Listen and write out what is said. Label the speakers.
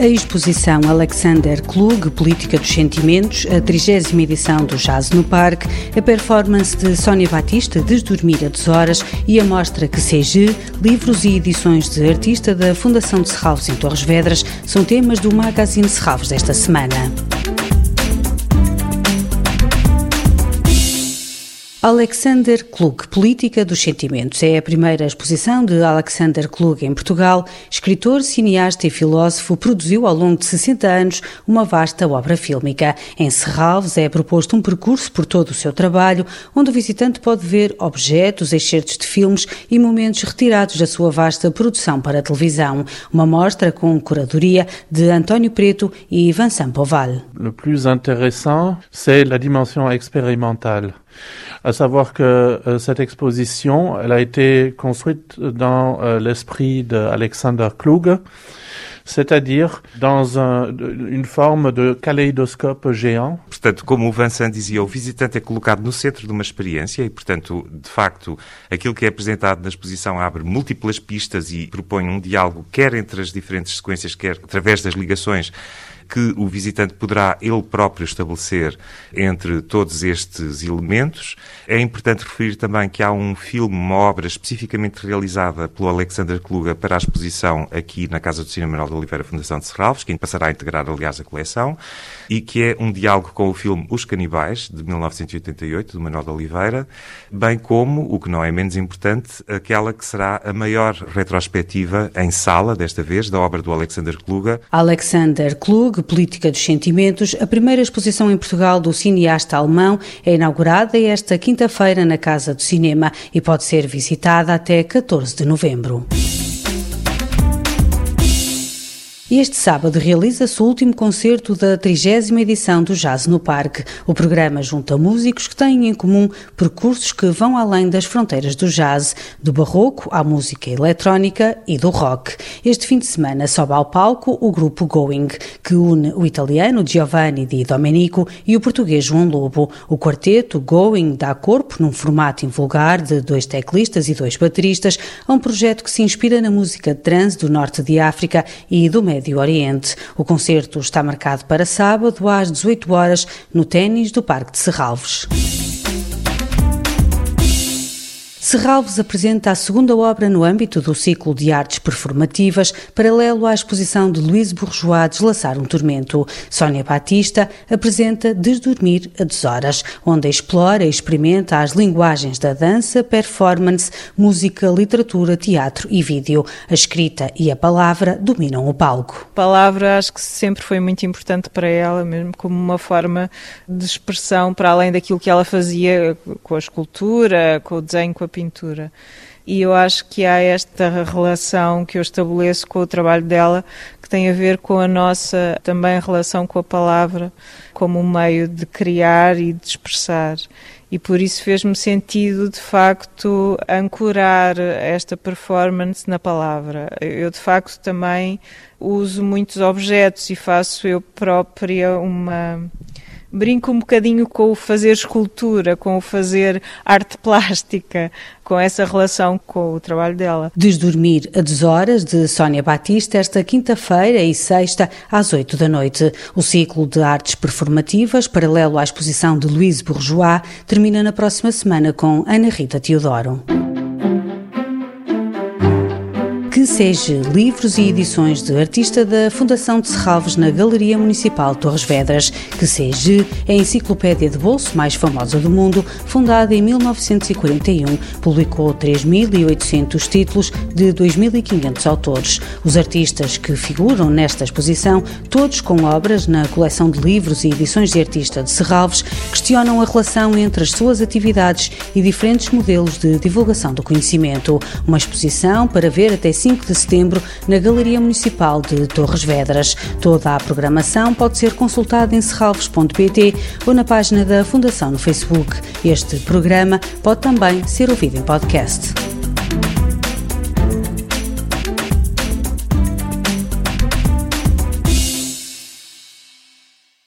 Speaker 1: A exposição Alexander Klug, Política dos Sentimentos, a 30 edição do Jazz no Parque, a performance de Sónia Batista, Desdormir a Deshoras e a mostra que CG, livros e edições de artista da Fundação de Serralves em Torres Vedras são temas do Magazine Serralves desta semana. Alexander Klug, Política dos Sentimentos. É a primeira exposição de Alexander Klug em Portugal. Escritor, cineasta e filósofo, produziu ao longo de 60 anos uma vasta obra fílmica. Em Serralves é proposto um percurso por todo o seu trabalho, onde o visitante pode ver objetos, excertos de filmes e momentos retirados da sua vasta produção para televisão. Uma mostra com curadoria de António Preto e Vincent Poval.
Speaker 2: Le plus intéressant, c'est la dimension expérimentale. À savoir que euh, cette exposition, elle a été construite dans euh, l'esprit d'Alexander Klug, c'est-à-dire dans un, une forme de caleidoscope géant.
Speaker 3: Portanto, como o Vincent dizia, o visitante é colocado no centro de uma experiência e, portanto, de facto, aquilo que é apresentado na exposição abre múltiplas pistas e propõe um diálogo quer entre as diferentes sequências, quer através das ligações que o visitante poderá ele próprio estabelecer entre todos estes elementos. É importante referir também que há um filme, uma obra especificamente realizada pelo Alexander Kluga para a exposição aqui na Casa do Cinema Manuel de Oliveira Fundação de Serralves, que passará a integrar, aliás, a coleção, e que é um diálogo com o filme Os Canibais, de 1988, do Manuel de Oliveira, bem como, o que não é menos importante, aquela que será a maior retrospectiva em sala, desta vez, da obra do Alexander Kluga.
Speaker 1: Alexander Klug Política dos Sentimentos, a primeira exposição em Portugal do cineasta alemão é inaugurada esta quinta-feira na Casa do Cinema e pode ser visitada até 14 de novembro. Este sábado realiza-se o último concerto da 30 edição do Jazz no Parque. O programa junta músicos que têm em comum percursos que vão além das fronteiras do jazz, do barroco à música eletrónica e do rock. Este fim de semana sobe ao palco o grupo Going, que une o italiano Giovanni Di Domenico e o português João Lobo. O quarteto Going dá corpo, num formato invulgar de dois teclistas e dois bateristas, a um projeto que se inspira na música trance do norte de África e do Médio Médio Oriente. O concerto está marcado para sábado às 18 horas no ténis do Parque de Serralves. Serralves apresenta a segunda obra no âmbito do ciclo de artes performativas, paralelo à exposição de Luís Bourgeois Deslaçar um Tormento. Sónia Batista apresenta Desdormir a Deshoras, onde explora e experimenta as linguagens da dança, performance, música, literatura, teatro e vídeo. A escrita e a palavra dominam o palco.
Speaker 4: A palavra acho que sempre foi muito importante para ela, mesmo como uma forma de expressão para além daquilo que ela fazia com a escultura, com o desenho, com a pintura. E eu acho que há esta relação que eu estabeleço com o trabalho dela, que tem a ver com a nossa também relação com a palavra, como um meio de criar e de expressar. E por isso fez-me sentido, de facto, ancorar esta performance na palavra. Eu, de facto, também uso muitos objetos e faço eu própria uma brinco um bocadinho com o fazer escultura, com o fazer arte plástica, com essa relação com o trabalho dela.
Speaker 1: Desdormir a deshoras de Sónia Batista esta quinta-feira e sexta às oito da noite. O ciclo de artes performativas, paralelo à exposição de Louise Bourgeois, termina na próxima semana com Ana Rita Teodoro seja livros e edições de artista da Fundação de Serralves na Galeria Municipal Torres Vedras, que seja a enciclopédia de bolso mais famosa do mundo, fundada em 1941, publicou 3.800 títulos de 2.500 autores. Os artistas que figuram nesta exposição, todos com obras na coleção de livros e edições de artista de Serralves, questionam a relação entre as suas atividades e diferentes modelos de divulgação do conhecimento. Uma exposição para ver até 5 5 de setembro na Galeria Municipal de Torres Vedras. Toda a programação pode ser consultada em serralves.pt ou na página da Fundação no Facebook. Este programa pode também ser ouvido em podcast.